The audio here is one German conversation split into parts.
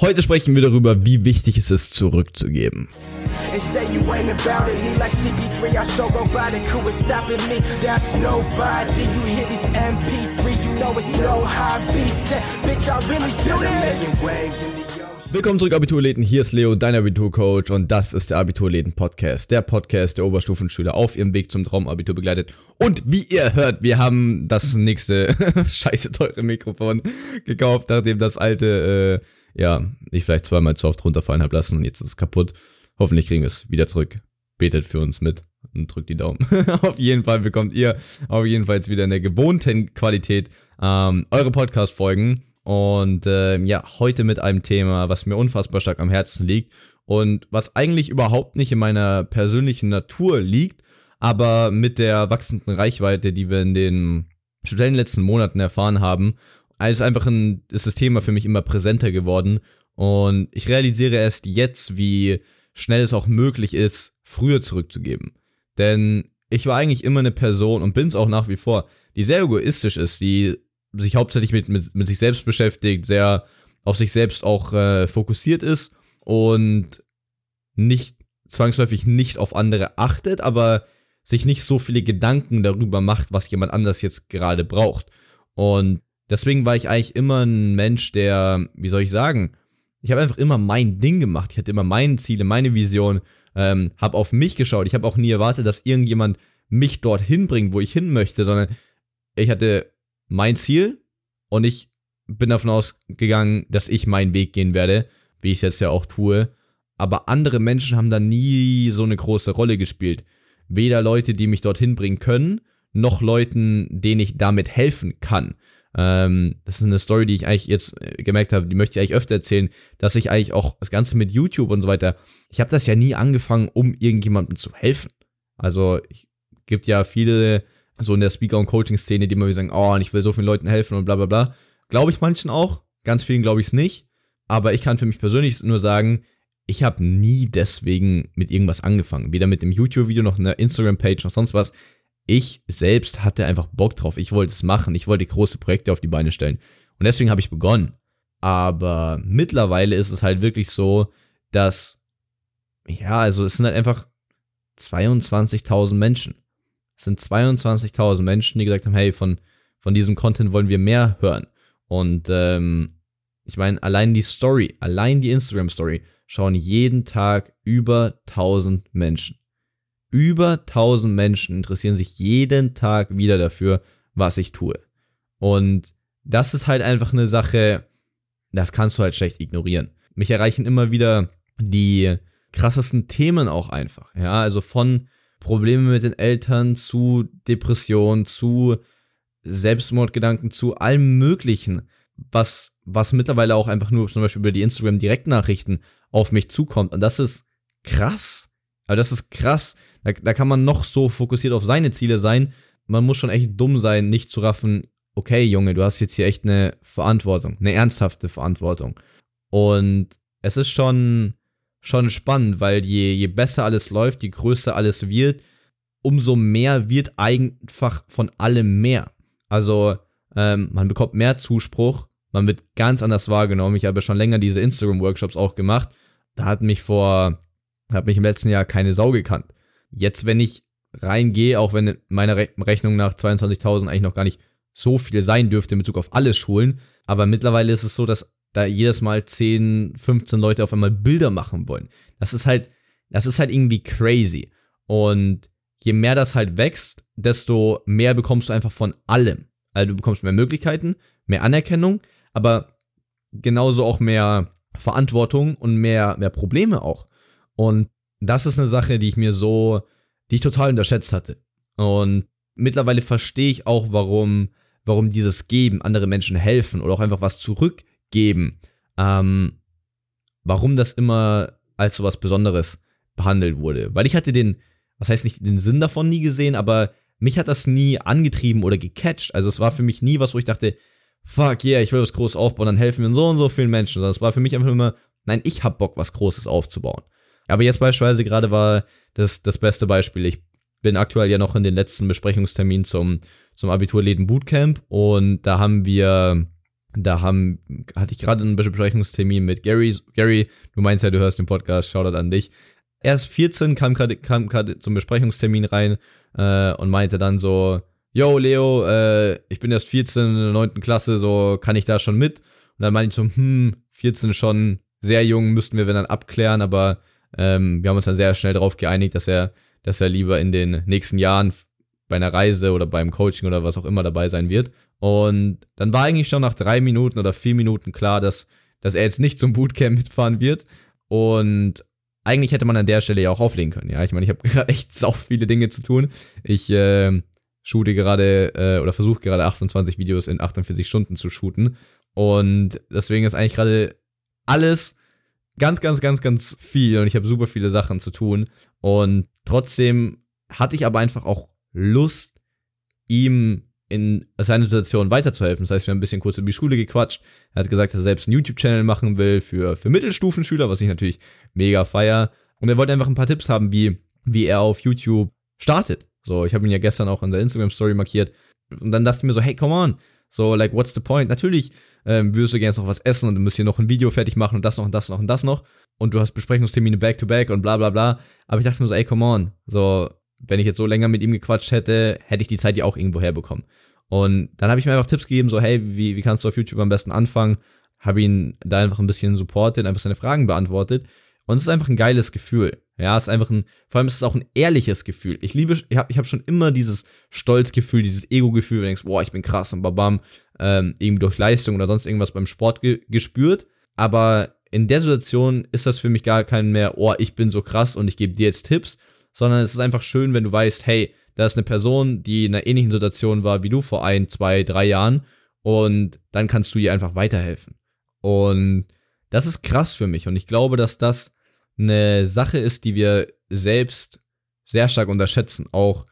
Heute sprechen wir darüber, wie wichtig es ist, zurückzugeben. and say you ain't about it. Me like CP3, I so robotic. Who is stopping me? That's nobody. You hear these MP3s, you know it's no hobby. Said, bitch, I really do this. waves in the ocean. Willkommen zurück, Abiturläden. Hier ist Leo, dein Abiturcoach, und das ist der Abiturläden-Podcast. Der Podcast, der Oberstufenschüler auf ihrem Weg zum Traumabitur begleitet. Und wie ihr hört, wir haben das nächste scheiße teure Mikrofon gekauft, nachdem das alte, äh, ja, ich vielleicht zweimal zu oft runterfallen habe lassen und jetzt ist es kaputt. Hoffentlich kriegen wir es wieder zurück. Betet für uns mit und drückt die Daumen. auf jeden Fall bekommt ihr auf jeden Fall jetzt wieder in der gewohnten Qualität ähm, eure Podcast-Folgen. Und äh, ja, heute mit einem Thema, was mir unfassbar stark am Herzen liegt und was eigentlich überhaupt nicht in meiner persönlichen Natur liegt, aber mit der wachsenden Reichweite, die wir in den speziellen letzten Monaten erfahren haben, ist einfach ein, ist das Thema für mich immer präsenter geworden. Und ich realisiere erst jetzt, wie schnell es auch möglich ist, früher zurückzugeben. Denn ich war eigentlich immer eine Person und bin es auch nach wie vor, die sehr egoistisch ist, die sich hauptsächlich mit, mit, mit sich selbst beschäftigt, sehr auf sich selbst auch äh, fokussiert ist und nicht zwangsläufig nicht auf andere achtet, aber sich nicht so viele Gedanken darüber macht, was jemand anders jetzt gerade braucht. Und deswegen war ich eigentlich immer ein Mensch, der, wie soll ich sagen, ich habe einfach immer mein Ding gemacht. Ich hatte immer meine Ziele, meine Vision, ähm, habe auf mich geschaut. Ich habe auch nie erwartet, dass irgendjemand mich dorthin bringt, wo ich hin möchte, sondern ich hatte mein Ziel und ich bin davon ausgegangen, dass ich meinen Weg gehen werde, wie ich es jetzt ja auch tue. Aber andere Menschen haben da nie so eine große Rolle gespielt. Weder Leute, die mich dorthin bringen können, noch Leuten, denen ich damit helfen kann. Ähm, das ist eine Story, die ich eigentlich jetzt äh, gemerkt habe, die möchte ich eigentlich öfter erzählen, dass ich eigentlich auch das Ganze mit YouTube und so weiter, ich habe das ja nie angefangen, um irgendjemandem zu helfen. Also, es gibt ja viele so in der Speaker- und Coaching-Szene, die immer sagen, oh, ich will so vielen Leuten helfen und bla bla bla. Glaube ich manchen auch, ganz vielen glaube ich es nicht. Aber ich kann für mich persönlich nur sagen, ich habe nie deswegen mit irgendwas angefangen. Weder mit dem YouTube-Video noch einer Instagram-Page noch sonst was. Ich selbst hatte einfach Bock drauf. Ich wollte es machen. Ich wollte große Projekte auf die Beine stellen. Und deswegen habe ich begonnen. Aber mittlerweile ist es halt wirklich so, dass, ja, also es sind halt einfach 22.000 Menschen. Es sind 22.000 Menschen, die gesagt haben, hey, von, von diesem Content wollen wir mehr hören. Und ähm, ich meine, allein die Story, allein die Instagram-Story schauen jeden Tag über 1000 Menschen. Über 1000 Menschen interessieren sich jeden Tag wieder dafür, was ich tue. Und das ist halt einfach eine Sache, das kannst du halt schlecht ignorieren. Mich erreichen immer wieder die krassesten Themen auch einfach. Ja, also von Probleme mit den Eltern zu Depression, zu Selbstmordgedanken, zu allem Möglichen, was, was mittlerweile auch einfach nur zum Beispiel über die Instagram-Direktnachrichten auf mich zukommt. Und das ist krass. Aber das ist krass. Da, da kann man noch so fokussiert auf seine Ziele sein. Man muss schon echt dumm sein, nicht zu raffen, okay, Junge, du hast jetzt hier echt eine Verantwortung, eine ernsthafte Verantwortung. Und es ist schon, schon spannend, weil je, je besser alles läuft, je größer alles wird, umso mehr wird einfach von allem mehr. Also ähm, man bekommt mehr Zuspruch, man wird ganz anders wahrgenommen. Ich habe schon länger diese Instagram-Workshops auch gemacht. Da hat mich vor, hat mich im letzten Jahr keine Sau gekannt. Jetzt, wenn ich reingehe, auch wenn meine Re Rechnung nach 22.000 eigentlich noch gar nicht so viel sein dürfte in Bezug auf alle Schulen, aber mittlerweile ist es so, dass da jedes Mal 10, 15 Leute auf einmal Bilder machen wollen. Das ist halt, das ist halt irgendwie crazy. Und je mehr das halt wächst, desto mehr bekommst du einfach von allem. Also du bekommst mehr Möglichkeiten, mehr Anerkennung, aber genauso auch mehr Verantwortung und mehr, mehr Probleme auch. Und das ist eine Sache, die ich mir so, die ich total unterschätzt hatte. Und mittlerweile verstehe ich auch, warum, warum dieses Geben, andere Menschen helfen oder auch einfach was zurück geben, ähm, warum das immer als so was Besonderes behandelt wurde. Weil ich hatte den, was heißt nicht den Sinn davon nie gesehen, aber mich hat das nie angetrieben oder gecatcht. Also es war für mich nie was, wo ich dachte, fuck yeah, ich will was Großes aufbauen, dann helfen wir so und so vielen Menschen. Sondern es war für mich einfach immer, nein, ich hab Bock, was Großes aufzubauen. Aber jetzt beispielsweise gerade war das das beste Beispiel. Ich bin aktuell ja noch in den letzten Besprechungstermin zum, zum Abiturläden Bootcamp und da haben wir Da haben, hatte ich gerade einen Besprechungstermin mit Gary. Gary, du meinst ja, du hörst den Podcast, Shoutout an dich. Er ist 14, kam gerade kam zum Besprechungstermin rein äh, und meinte dann so, yo Leo, äh, ich bin erst 14 in der 9. Klasse, so kann ich da schon mit? Und dann meinte ich so, hm, 14 schon sehr jung, müssten wir dann abklären, aber ähm, wir haben uns dann sehr schnell darauf geeinigt, dass er, dass er lieber in den nächsten Jahren bei einer Reise oder beim Coaching oder was auch immer dabei sein wird. Und dann war eigentlich schon nach drei Minuten oder vier Minuten klar, dass, dass er jetzt nicht zum Bootcamp mitfahren wird. Und eigentlich hätte man an der Stelle ja auch auflegen können. Ja, ich meine, ich habe gerade echt sau viele Dinge zu tun. Ich äh, shoote gerade äh, oder versuche gerade 28 Videos in 48 Stunden zu shooten. Und deswegen ist eigentlich gerade alles ganz, ganz, ganz, ganz viel und ich habe super viele Sachen zu tun. Und trotzdem hatte ich aber einfach auch Lust, ihm in seiner Situation weiterzuhelfen. Das heißt, wir haben ein bisschen kurz über die Schule gequatscht. Er hat gesagt, dass er selbst einen YouTube-Channel machen will für, für Mittelstufenschüler, was ich natürlich mega feier. Und er wollte einfach ein paar Tipps haben, wie, wie er auf YouTube startet. So, ich habe ihn ja gestern auch in der Instagram-Story markiert. Und dann dachte ich mir so, hey, come on. So, like, what's the point? Natürlich ähm, würdest du gerne noch was essen und du musst hier noch ein Video fertig machen und das noch und das noch und das noch. Und du hast Besprechungstermine back-to-back -back und bla bla bla. Aber ich dachte mir so, ey, come on. So, wenn ich jetzt so länger mit ihm gequatscht hätte, hätte ich die Zeit ja auch irgendwo herbekommen. Und dann habe ich mir einfach Tipps gegeben, so, hey, wie, wie kannst du auf YouTube am besten anfangen? Habe ihn da einfach ein bisschen supportet, einfach seine Fragen beantwortet. Und es ist einfach ein geiles Gefühl. Ja, es ist einfach ein, vor allem ist es auch ein ehrliches Gefühl. Ich liebe, ich habe ich hab schon immer dieses Stolzgefühl, dieses Ego-Gefühl, wenn du denkst, boah, ich bin krass und babam, ähm, irgendwie durch Leistung oder sonst irgendwas beim Sport ge gespürt. Aber in der Situation ist das für mich gar kein mehr, oh, ich bin so krass und ich gebe dir jetzt Tipps, sondern es ist einfach schön, wenn du weißt, hey, da ist eine Person, die in einer ähnlichen Situation war wie du vor ein, zwei, drei Jahren und dann kannst du ihr einfach weiterhelfen. Und das ist krass für mich und ich glaube, dass das eine Sache ist, die wir selbst sehr stark unterschätzen. Auch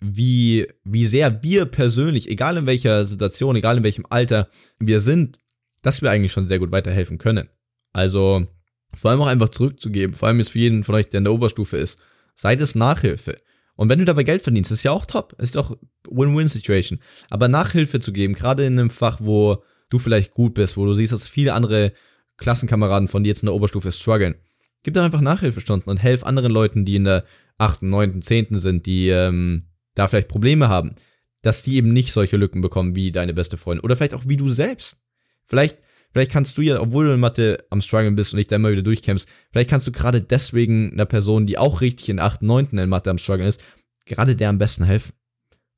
wie, wie sehr wir persönlich, egal in welcher Situation, egal in welchem Alter wir sind, dass wir eigentlich schon sehr gut weiterhelfen können. Also vor allem auch einfach zurückzugeben, vor allem jetzt für jeden von euch, der in der Oberstufe ist, Seid es Nachhilfe. Und wenn du dabei Geld verdienst, ist ja auch top. Ist doch Win-Win-Situation. Aber Nachhilfe zu geben, gerade in einem Fach, wo du vielleicht gut bist, wo du siehst, dass viele andere Klassenkameraden von dir jetzt in der Oberstufe strugglen, gib doch einfach Nachhilfestunden und helf anderen Leuten, die in der 8., 9., 10. sind, die ähm, da vielleicht Probleme haben, dass die eben nicht solche Lücken bekommen wie deine beste Freundin. Oder vielleicht auch wie du selbst. Vielleicht Vielleicht kannst du ja, obwohl du in Mathe am Struggeln bist und dich da immer wieder durchkämpfst, vielleicht kannst du gerade deswegen einer Person, die auch richtig in 8., 9. in Mathe am Struggeln ist, gerade der am besten helfen.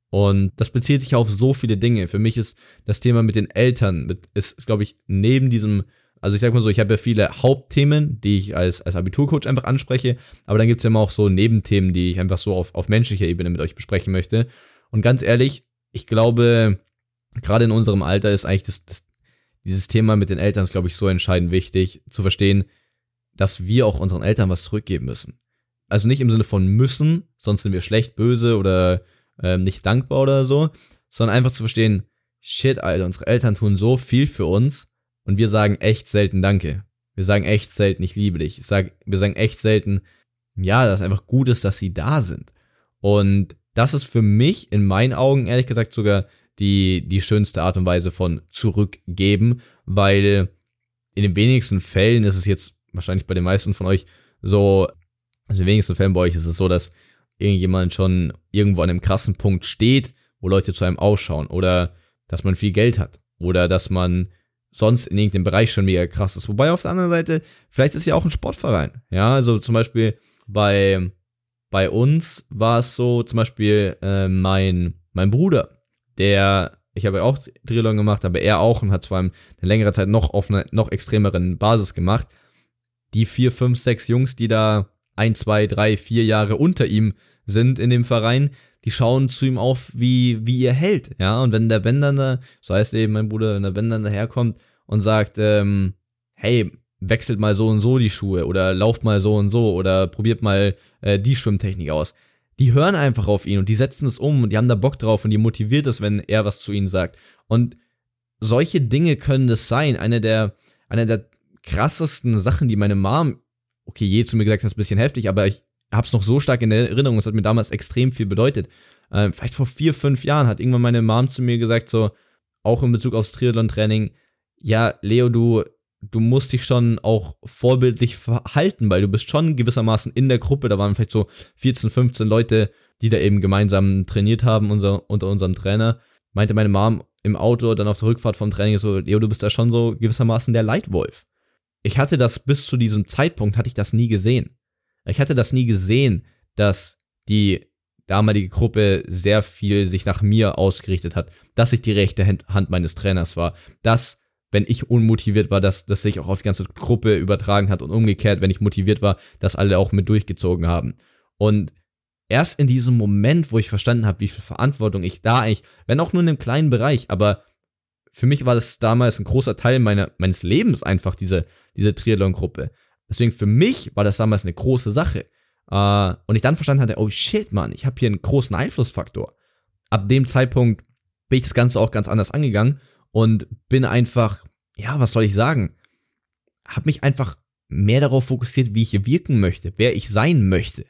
Und das bezieht sich auf so viele Dinge. Für mich ist das Thema mit den Eltern, mit, ist, ist glaube ich, neben diesem, also ich sag mal so, ich habe ja viele Hauptthemen, die ich als, als Abiturcoach einfach anspreche, aber dann gibt es ja immer auch so Nebenthemen, die ich einfach so auf, auf menschlicher Ebene mit euch besprechen möchte. Und ganz ehrlich, ich glaube, gerade in unserem Alter ist eigentlich das, das dieses Thema mit den Eltern ist, glaube ich, so entscheidend wichtig, zu verstehen, dass wir auch unseren Eltern was zurückgeben müssen. Also nicht im Sinne von müssen, sonst sind wir schlecht, böse oder äh, nicht dankbar oder so, sondern einfach zu verstehen, shit, Alter, unsere Eltern tun so viel für uns und wir sagen echt selten Danke. Wir sagen echt selten, ich liebe dich. Ich sag, wir sagen echt selten, ja, dass es einfach gut ist, dass sie da sind. Und das ist für mich in meinen Augen ehrlich gesagt sogar die, die schönste Art und Weise von zurückgeben, weil in den wenigsten Fällen ist es jetzt wahrscheinlich bei den meisten von euch so, also in den wenigsten Fällen bei euch ist es so, dass irgendjemand schon irgendwo an einem krassen Punkt steht, wo Leute zu einem ausschauen oder dass man viel Geld hat oder dass man sonst in irgendeinem Bereich schon mega krass ist. Wobei auf der anderen Seite, vielleicht ist ja auch ein Sportverein. Ja, also zum Beispiel bei, bei uns war es so, zum Beispiel äh, mein, mein Bruder, der, ich habe ja auch Triathlon gemacht, aber er auch und hat vor allem eine längere Zeit noch auf einer noch extremeren Basis gemacht. Die vier, fünf, sechs Jungs, die da ein, zwei, drei, vier Jahre unter ihm sind in dem Verein, die schauen zu ihm auf wie, wie ihr Held, ja, und wenn der Ben dann da, so heißt eben mein Bruder, wenn der Ben dann daherkommt und sagt, ähm, hey, wechselt mal so und so die Schuhe oder lauft mal so und so oder probiert mal äh, die Schwimmtechnik aus, die hören einfach auf ihn und die setzen es um und die haben da Bock drauf und die motiviert es, wenn er was zu ihnen sagt. Und solche Dinge können das sein. Eine der, eine der krassesten Sachen, die meine Mom, okay, je zu mir gesagt hat, ist ein bisschen heftig, aber ich hab's noch so stark in Erinnerung, es hat mir damals extrem viel bedeutet. Äh, vielleicht vor vier, fünf Jahren hat irgendwann meine Mom zu mir gesagt, so, auch in Bezug aufs Triathlon-Training, ja, Leo, du, du musst dich schon auch vorbildlich verhalten, weil du bist schon gewissermaßen in der Gruppe, da waren vielleicht so 14, 15 Leute, die da eben gemeinsam trainiert haben, unser, unter unserem Trainer. Meinte meine Mom im Auto, dann auf der Rückfahrt vom Training so, Leo, du bist da schon so gewissermaßen der Leitwolf. Ich hatte das bis zu diesem Zeitpunkt, hatte ich das nie gesehen. Ich hatte das nie gesehen, dass die damalige Gruppe sehr viel sich nach mir ausgerichtet hat, dass ich die rechte Hand meines Trainers war, dass wenn ich unmotiviert war, dass das sich auch auf die ganze Gruppe übertragen hat und umgekehrt, wenn ich motiviert war, dass alle auch mit durchgezogen haben. Und erst in diesem Moment, wo ich verstanden habe, wie viel Verantwortung ich da eigentlich, wenn auch nur in einem kleinen Bereich, aber für mich war das damals ein großer Teil meiner, meines Lebens einfach, diese, diese Triathlon-Gruppe. Deswegen für mich war das damals eine große Sache. Uh, und ich dann verstanden hatte, oh shit, Mann, ich habe hier einen großen Einflussfaktor. Ab dem Zeitpunkt bin ich das Ganze auch ganz anders angegangen und bin einfach, ja, was soll ich sagen, habe mich einfach mehr darauf fokussiert, wie ich hier wirken möchte, wer ich sein möchte.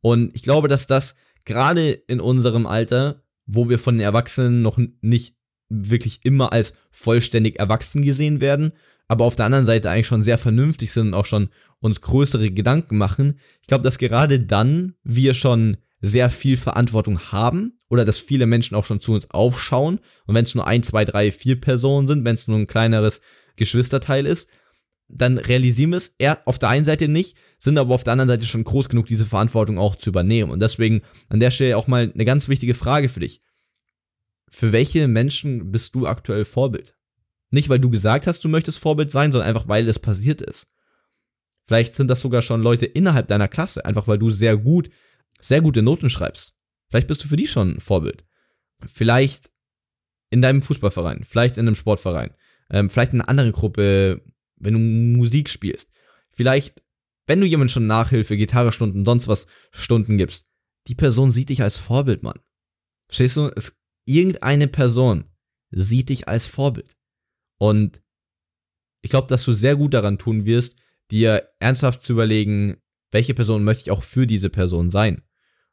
Und ich glaube, dass das gerade in unserem Alter, wo wir von den Erwachsenen noch nicht wirklich immer als vollständig erwachsen gesehen werden, aber auf der anderen Seite eigentlich schon sehr vernünftig sind und auch schon uns größere Gedanken machen. Ich glaube, dass gerade dann wir schon sehr viel Verantwortung haben oder dass viele Menschen auch schon zu uns aufschauen. Und wenn es nur ein, zwei, drei, vier Personen sind, wenn es nur ein kleineres Geschwisterteil ist, dann realisieren wir es eher auf der einen Seite nicht, sind aber auf der anderen Seite schon groß genug, diese Verantwortung auch zu übernehmen. Und deswegen an der Stelle auch mal eine ganz wichtige Frage für dich. Für welche Menschen bist du aktuell Vorbild? Nicht, weil du gesagt hast, du möchtest Vorbild sein, sondern einfach, weil es passiert ist. Vielleicht sind das sogar schon Leute innerhalb deiner Klasse, einfach weil du sehr gut, sehr gute Noten schreibst. Vielleicht bist du für die schon ein Vorbild. Vielleicht in deinem Fußballverein, vielleicht in einem Sportverein, ähm, vielleicht in einer anderen Gruppe, wenn du Musik spielst. Vielleicht, wenn du jemand schon Nachhilfe, Gitarrestunden, sonst was Stunden gibst. Die Person sieht dich als Vorbild, Mann. Verstehst du? Es, irgendeine Person sieht dich als Vorbild. Und ich glaube, dass du sehr gut daran tun wirst, dir ernsthaft zu überlegen, welche Person möchte ich auch für diese Person sein.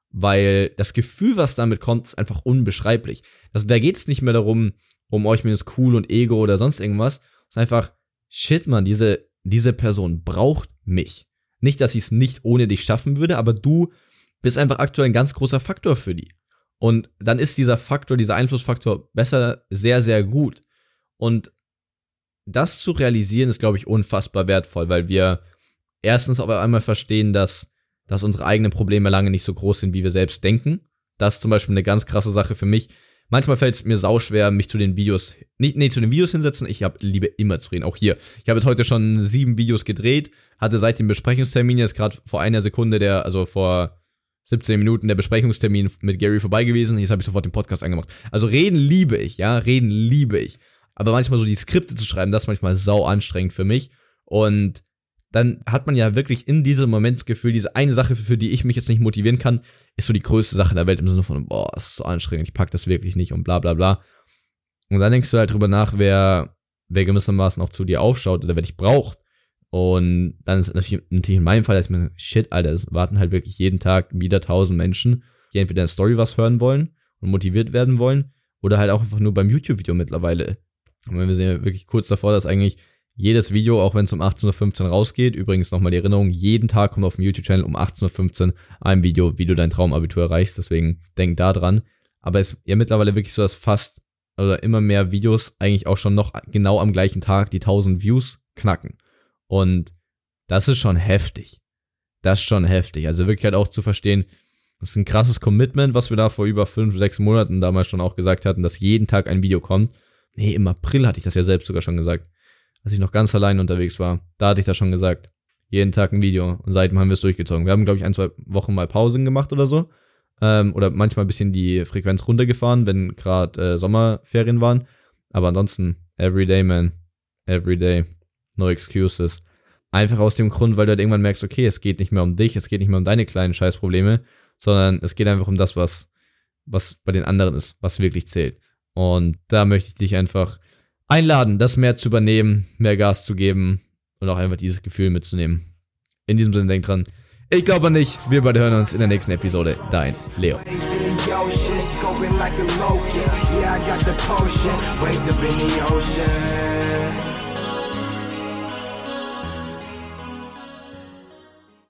Weil das Gefühl, was damit kommt, ist einfach unbeschreiblich. Also da geht es nicht mehr darum, um euch mir ist cool und Ego oder sonst irgendwas. Es ist einfach, shit, man, diese, diese Person braucht mich. Nicht, dass ich es nicht ohne dich schaffen würde, aber du bist einfach aktuell ein ganz großer Faktor für die. Und dann ist dieser Faktor, dieser Einflussfaktor besser sehr, sehr gut. Und das zu realisieren ist, glaube ich, unfassbar wertvoll, weil wir erstens auf einmal verstehen, dass, dass unsere eigenen Probleme lange nicht so groß sind, wie wir selbst denken. Das ist zum Beispiel eine ganz krasse Sache für mich. Manchmal fällt es mir sauschwer, mich zu den Videos, nicht, nee, zu den Videos hinsetzen. Ich habe liebe immer zu reden, auch hier. Ich habe jetzt heute schon sieben Videos gedreht, hatte seit dem Besprechungstermin jetzt gerade vor einer Sekunde der, also vor 17 Minuten der Besprechungstermin mit Gary vorbei gewesen. Jetzt habe ich sofort den Podcast angemacht. Also reden liebe ich, ja, reden liebe ich aber manchmal so die Skripte zu schreiben, das ist manchmal sau anstrengend für mich. Und dann hat man ja wirklich in diesem Momentsgefühl, diese eine Sache, für die ich mich jetzt nicht motivieren kann, ist so die größte Sache der Welt im Sinne von, boah, das ist so anstrengend, ich pack das wirklich nicht und bla bla bla. Und dann denkst du halt drüber nach, wer, wer gewissermaßen auch zu dir aufschaut oder wer dich braucht. Und dann ist natürlich, in meinem Fall, dass mir shit, Alter, es warten halt wirklich jeden Tag wieder tausend Menschen, die entweder in der Story was hören wollen und motiviert werden wollen oder halt auch einfach nur beim YouTube-Video mittlerweile und wir sind ja wirklich kurz davor, dass eigentlich jedes Video, auch wenn es um 18.15 Uhr rausgeht, übrigens nochmal die Erinnerung, jeden Tag kommt auf dem YouTube-Channel um 18.15 Uhr ein Video, wie du dein Traumabitur erreichst, deswegen denk da dran. Aber es ist ja mittlerweile wirklich so, dass fast oder immer mehr Videos eigentlich auch schon noch genau am gleichen Tag die 1000 Views knacken. Und das ist schon heftig. Das ist schon heftig. Also wirklich halt auch zu verstehen, das ist ein krasses Commitment, was wir da vor über fünf, sechs Monaten damals schon auch gesagt hatten, dass jeden Tag ein Video kommt. Nee, im April hatte ich das ja selbst sogar schon gesagt. Als ich noch ganz allein unterwegs war. Da hatte ich das schon gesagt. Jeden Tag ein Video. Und seitdem haben wir es durchgezogen. Wir haben, glaube ich, ein, zwei Wochen mal Pausen gemacht oder so. Ähm, oder manchmal ein bisschen die Frequenz runtergefahren, wenn gerade äh, Sommerferien waren. Aber ansonsten, everyday, man. Everyday. No excuses. Einfach aus dem Grund, weil du halt irgendwann merkst, okay, es geht nicht mehr um dich, es geht nicht mehr um deine kleinen Scheißprobleme, sondern es geht einfach um das, was, was bei den anderen ist, was wirklich zählt. Und da möchte ich dich einfach einladen, das mehr zu übernehmen, mehr Gas zu geben und auch einfach dieses Gefühl mitzunehmen. In diesem Sinne, denk dran. Ich glaube nicht. Wir beide hören uns in der nächsten Episode. Dein Leo.